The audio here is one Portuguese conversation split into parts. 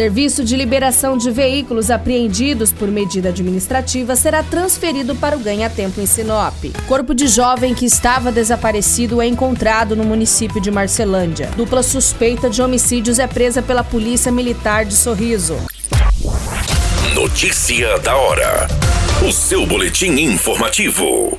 Serviço de liberação de veículos apreendidos por medida administrativa será transferido para o Ganha-Tempo em Sinop. Corpo de jovem que estava desaparecido é encontrado no município de Marcelândia. Dupla suspeita de homicídios é presa pela Polícia Militar de Sorriso. Notícia da hora. O seu boletim informativo.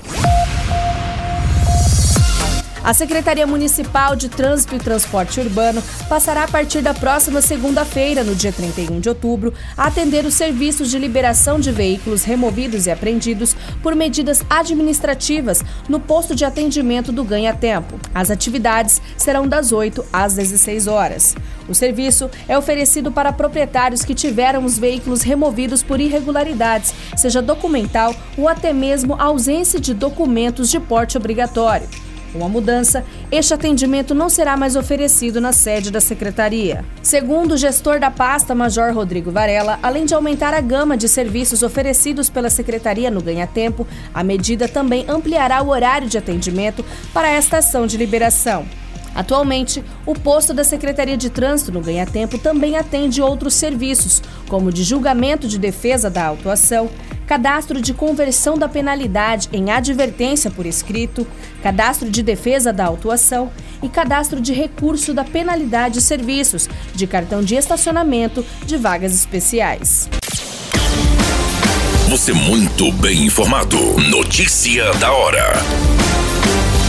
A Secretaria Municipal de Trânsito e Transporte Urbano passará a partir da próxima segunda-feira, no dia 31 de outubro, a atender os serviços de liberação de veículos removidos e apreendidos por medidas administrativas no posto de atendimento do Ganha Tempo. As atividades serão das 8 às 16 horas. O serviço é oferecido para proprietários que tiveram os veículos removidos por irregularidades, seja documental ou até mesmo ausência de documentos de porte obrigatório. Com a mudança, este atendimento não será mais oferecido na sede da secretaria. Segundo o gestor da pasta, Major Rodrigo Varela, além de aumentar a gama de serviços oferecidos pela secretaria no Ganha Tempo, a medida também ampliará o horário de atendimento para esta ação de liberação. Atualmente, o posto da Secretaria de Trânsito no Ganha Tempo também atende outros serviços, como de julgamento de defesa da autuação, cadastro de conversão da penalidade em advertência por escrito, cadastro de defesa da autuação e cadastro de recurso da penalidade de serviços, de cartão de estacionamento, de vagas especiais. Você muito bem informado. Notícia da hora.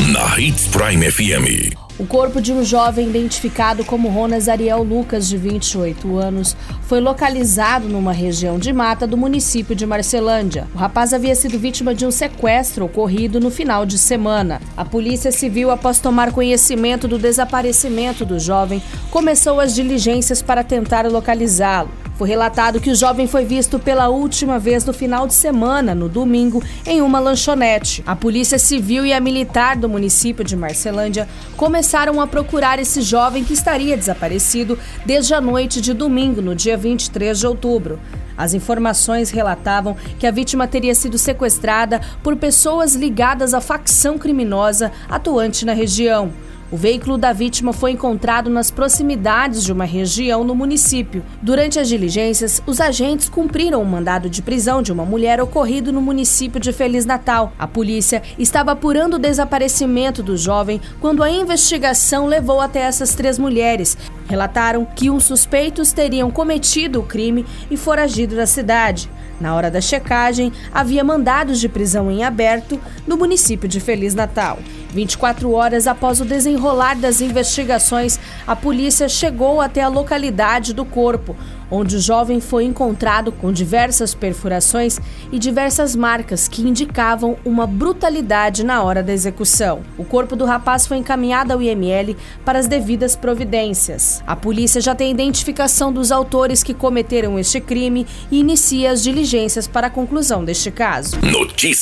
Na Hits Prime FM. O corpo de um jovem identificado como Ronas Ariel Lucas, de 28 anos, foi localizado numa região de mata do município de Marcelândia. O rapaz havia sido vítima de um sequestro ocorrido no final de semana. A Polícia Civil, após tomar conhecimento do desaparecimento do jovem, começou as diligências para tentar localizá-lo. Foi relatado que o jovem foi visto pela última vez no final de semana, no domingo, em uma lanchonete. A Polícia Civil e a Militar do município de Marcelândia começaram a procurar esse jovem que estaria desaparecido desde a noite de domingo, no dia 23 de outubro. As informações relatavam que a vítima teria sido sequestrada por pessoas ligadas à facção criminosa atuante na região. O veículo da vítima foi encontrado nas proximidades de uma região no município. Durante as diligências, os agentes cumpriram o um mandado de prisão de uma mulher ocorrido no município de Feliz Natal. A polícia estava apurando o desaparecimento do jovem quando a investigação levou até essas três mulheres. Relataram que os suspeitos teriam cometido o crime e foragido da cidade. Na hora da checagem, havia mandados de prisão em aberto no município de Feliz Natal. 24 horas após o desenrolar das investigações, a polícia chegou até a localidade do corpo, onde o jovem foi encontrado com diversas perfurações e diversas marcas que indicavam uma brutalidade na hora da execução. O corpo do rapaz foi encaminhado ao IML para as devidas providências. A polícia já tem identificação dos autores que cometeram este crime e inicia as diligências para a conclusão deste caso. Notícia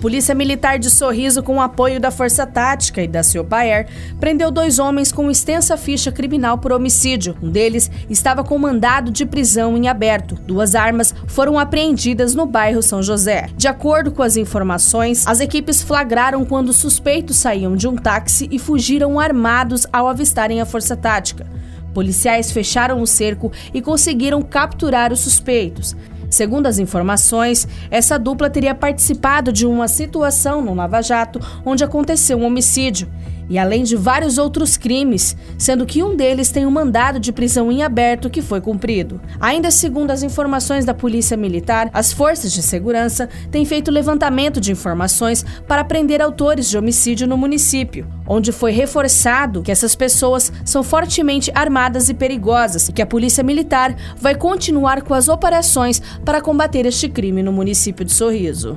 Polícia Militar de Sorriso, com o apoio da Força Tática e da Ciopaer, prendeu dois homens com extensa ficha criminal por homicídio. Um deles estava com mandado de prisão em aberto. Duas armas foram apreendidas no bairro São José. De acordo com as informações, as equipes flagraram quando os suspeitos saíam de um táxi e fugiram armados ao avistarem a Força Tática. Policiais fecharam o cerco e conseguiram capturar os suspeitos. Segundo as informações, essa dupla teria participado de uma situação no Lava Jato onde aconteceu um homicídio e além de vários outros crimes, sendo que um deles tem um mandado de prisão em aberto que foi cumprido. Ainda segundo as informações da Polícia Militar, as forças de segurança têm feito levantamento de informações para prender autores de homicídio no município, onde foi reforçado que essas pessoas são fortemente armadas e perigosas e que a Polícia Militar vai continuar com as operações para combater este crime no município de Sorriso.